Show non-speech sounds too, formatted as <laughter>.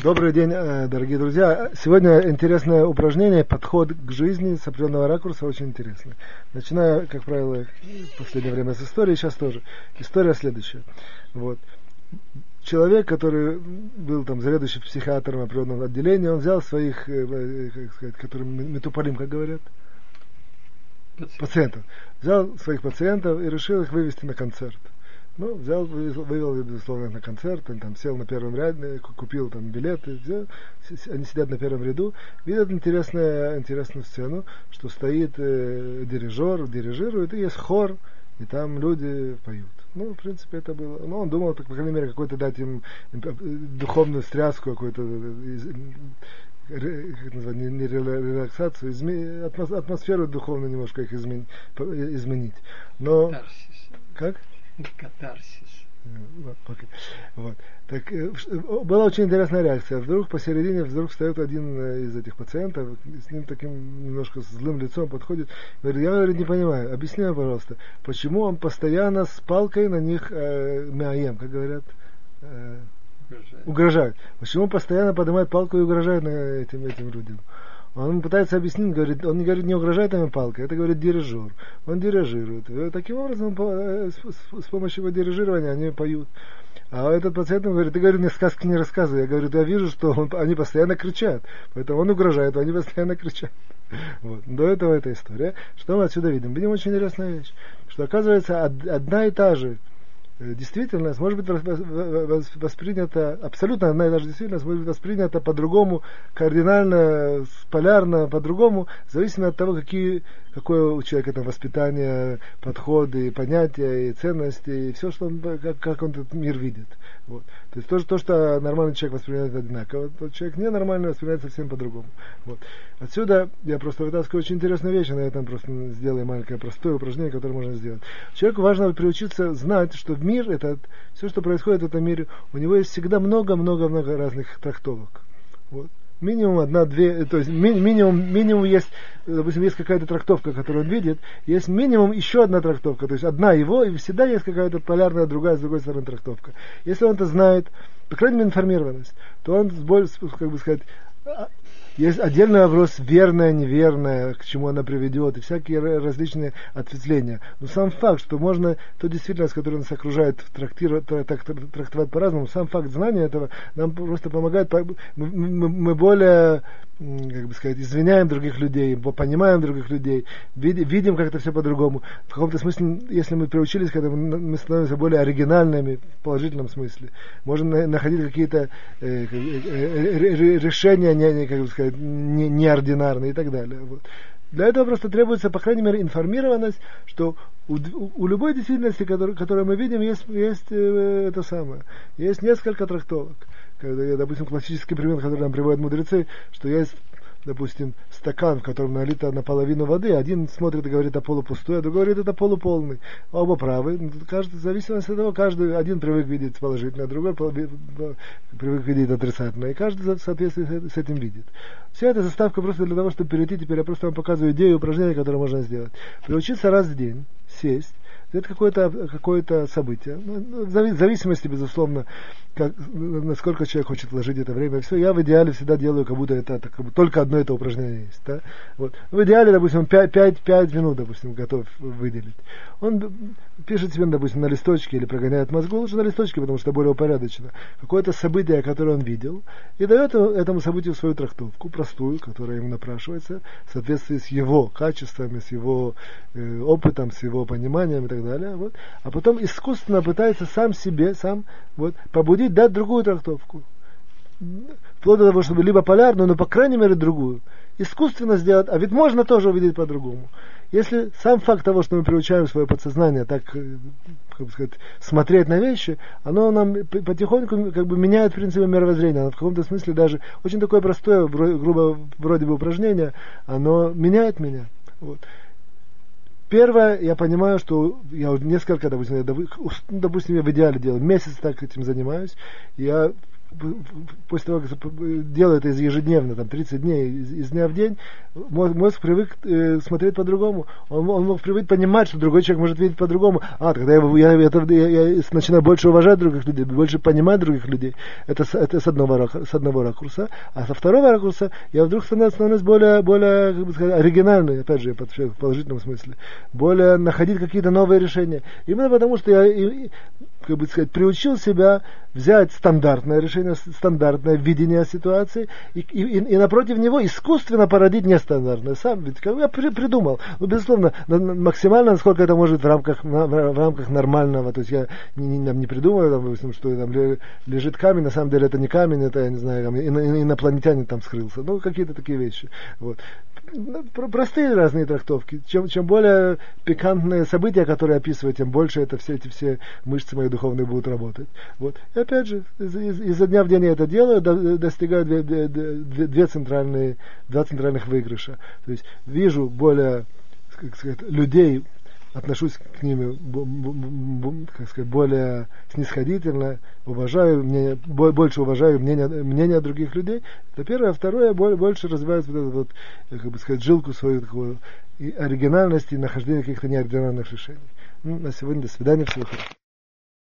Добрый день, э, дорогие друзья. Сегодня интересное упражнение, подход к жизни с определенного ракурса, очень интересно. Начиная, как правило, в последнее время с истории, сейчас тоже. История следующая. Вот. Человек, который был там заведующим психиатром определенного отделения, он взял своих, э, э, как сказать, которым метуполим, как говорят, пациентов. пациентов. Взял своих пациентов и решил их вывести на концерт. Ну, взял, вывел, безусловно, на концерт, он там сел на первом ряде, купил там билеты, взял, они сидят на первом ряду, видят интересную, интересную сцену, что стоит э, дирижер, дирижирует, и есть хор, и там люди поют. Ну, в принципе, это было. Ну, он думал, по крайней мере, какой-то дать им, э, духовную стряску, какую-то как назвать, не, не релаксацию, изме, атмосферу духовную немножко их измен, изменить. Но... Катарсис. Как? Катарсис. Okay. Вот. Так, э, была очень интересная реакция. Вдруг посередине вдруг встает один э, из этих пациентов, с ним таким немножко злым лицом подходит, говорит, я говорит, не понимаю, объясни мне, пожалуйста, почему он постоянно с палкой на них э, мяем, как говорят, э, угрожает. угрожает. Почему он постоянно поднимает палку и угрожает этим, этим людям? Он пытается объяснить, говорит, он говорит, не угрожает ими палкой, это говорит дирижер. Он дирижирует. Таким образом, э, с, помощью его дирижирования они поют. А этот пациент говорит, ты, говорит, мне сказки не рассказывай. Я говорю, я вижу, что он, они постоянно кричат. Поэтому он угрожает, они постоянно кричат. <laughs> Вот. До этого эта история. Что мы отсюда видим? Видим очень интересную вещь. Что оказывается, одна и та же действительность может быть воспринята, абсолютно одна и та же действительность может быть воспринята по-другому, кардинально, полярно, по-другому, зависимо от того, какие, какое у человека там воспитание, подходы, понятия и ценности, и все, что он, как, как он этот мир видит. Вот. То есть то, то, что нормальный человек воспринимает одинаково, тот человек ненормальный воспринимает совсем по-другому. Вот. Отсюда я просто вытаскиваю очень интересную вещь, на этом просто сделаю маленькое простое упражнение, которое можно сделать. Человеку важно приучиться знать, что в мир, этот, все, что происходит в этом мире, у него есть всегда много-много-много разных трактовок. Вот минимум одна-две, то есть ми, минимум, минимум есть, допустим, есть какая-то трактовка, которую он видит, есть минимум еще одна трактовка, то есть одна его, и всегда есть какая-то полярная другая, с другой стороны трактовка. Если он это знает, по крайней мере, информированность, то он, как бы сказать, есть отдельный вопрос, верная, неверная, к чему она приведет, и всякие различные ответвления. Но сам факт, что можно ту действительность, которая нас окружает, трактовать по-разному, сам факт знания этого нам просто помогает, мы, мы более как бы сказать, извиняем других людей, понимаем других людей, видим, как это все по-другому. В каком-то смысле, если мы приучились к этому, мы становимся более оригинальными в положительном смысле. Можем находить какие-то э, э, э, решения, не, как бы сказать, не, неординарные и так далее. Для этого просто требуется, по крайней мере, информированность, что у, у, любой действительности, которую, которую мы видим, есть, есть это самое, есть несколько трактовок когда, допустим, классический пример, который нам приводят мудрецы, что есть допустим, стакан, в котором налито наполовину воды, один смотрит и говорит, это полупустой, а другой говорит, это полуполный. Оба правы. Ну, каждый, в зависимости от того, каждый, один привык видеть положительно, а другой привык видеть отрицательно. И каждый в соответствии с этим видит. Вся эта заставка просто для того, чтобы перейти, теперь я просто вам показываю идею упражнения, которое можно сделать. Приучиться раз в день, сесть, это какое-то какое событие. Ну, ну, в зависимости, безусловно, как, насколько человек хочет вложить это время. Все, я в идеале всегда делаю, как будто это, как будто только одно это упражнение есть. Да? Вот. В идеале, допустим, 5, 5, 5 минут, допустим, готов выделить. Он пишет себе, допустим, на листочке или прогоняет мозгу, лучше на листочке, потому что более упорядочено. Какое-то событие, которое он видел, и дает этому событию свою трактовку, простую, которая ему напрашивается, в соответствии с его качествами, с его э, опытом, с его пониманием и так далее. Вот. А потом искусственно пытается сам себе, сам вот, побудить дать другую трактовку. Вплоть до того, чтобы либо полярную, но по крайней мере другую. Искусственно сделать, а ведь можно тоже увидеть по-другому. Если сам факт того, что мы приучаем свое подсознание так, э, как бы сказать, смотреть на вещи, оно нам потихоньку как бы меняет, в принципе, мировоззрение. Оно в каком-то смысле даже очень такое простое, грубо вроде бы упражнение, оно меняет меня. Вот. Первое, я понимаю, что я несколько, допустим, я, допустим, я в идеале делаю, месяц так этим занимаюсь, я после того, как делаю это ежедневно, там 30 дней, из, из дня в день, мозг, привык э, смотреть по-другому. Он, он мог привык понимать, что другой человек может видеть по-другому. А, тогда я, я, я, я, я начинаю больше уважать других людей, больше понимать других людей. Это, это с, одного, с одного ракурса. А со второго ракурса я вдруг становлюсь более, более как бы сказать, оригинальный, опять же, в положительном смысле. Более находить какие-то новые решения. Именно потому, что я как бы сказать, приучил себя взять стандартное решение, стандартное видение ситуации и, и, и, напротив него искусственно породить нестандартное. Сам ведь как я при, придумал. Ну, безусловно, максимально, насколько это может в рамках, в, в рамках нормального. То есть я не, не, не придумываю, там, допустим, что там лежит камень, на самом деле это не камень, это, я не знаю, там, инопланетянин там скрылся. Ну, какие-то такие вещи. Вот. Ну, простые разные трактовки. Чем, чем более пикантные события, которые описывают, тем больше это все эти все мышцы мои духовные будут работать. Вот. И опять же, из, из, изо дня в день я это делаю, до, достигаю две, две, две, две центральные, два центральных выигрыша. То есть вижу более как сказать, людей, отношусь к ним как сказать, более снисходительно, уважаю, мнение, больше уважаю мнение, мнение других людей. Это первое. А второе, больше развиваю вот эту вот, как бы сказать, жилку свою такую и оригинальности и нахождения каких-то неординарных решений. Ну, на сегодня до свидания, всего хорошего.